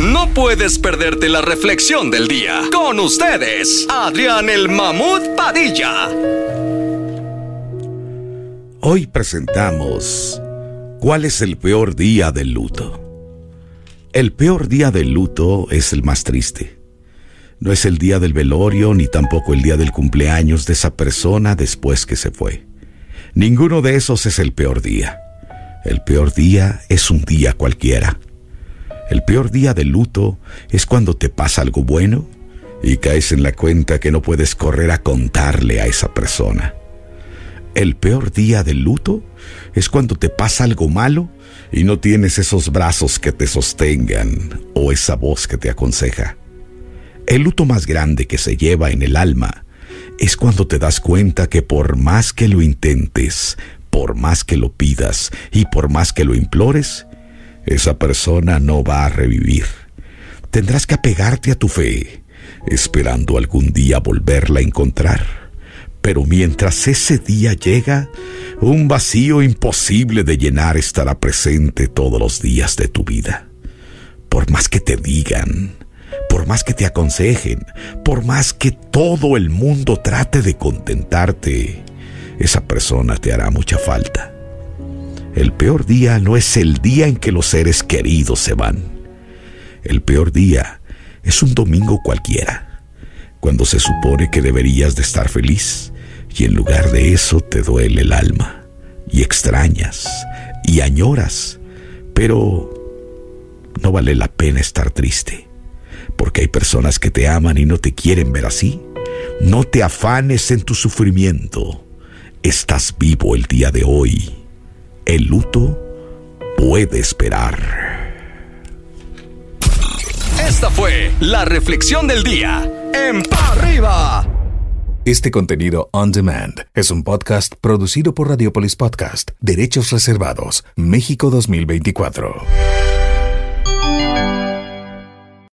No puedes perderte la reflexión del día. Con ustedes, Adrián el Mamut Padilla. Hoy presentamos ¿Cuál es el peor día del luto? El peor día del luto es el más triste. No es el día del velorio ni tampoco el día del cumpleaños de esa persona después que se fue. Ninguno de esos es el peor día. El peor día es un día cualquiera. El peor día del luto es cuando te pasa algo bueno y caes en la cuenta que no puedes correr a contarle a esa persona. El peor día del luto es cuando te pasa algo malo y no tienes esos brazos que te sostengan o esa voz que te aconseja. El luto más grande que se lleva en el alma es cuando te das cuenta que por más que lo intentes, por más que lo pidas y por más que lo implores, esa persona no va a revivir. Tendrás que apegarte a tu fe, esperando algún día volverla a encontrar. Pero mientras ese día llega, un vacío imposible de llenar estará presente todos los días de tu vida. Por más que te digan, por más que te aconsejen, por más que todo el mundo trate de contentarte, esa persona te hará mucha falta. El peor día no es el día en que los seres queridos se van. El peor día es un domingo cualquiera, cuando se supone que deberías de estar feliz y en lugar de eso te duele el alma y extrañas y añoras, pero no vale la pena estar triste porque hay personas que te aman y no te quieren ver así. No te afanes en tu sufrimiento. Estás vivo el día de hoy. El luto puede esperar. Esta fue la reflexión del día en Pa Arriba. Este contenido on demand es un podcast producido por Radiopolis Podcast, Derechos Reservados, México 2024.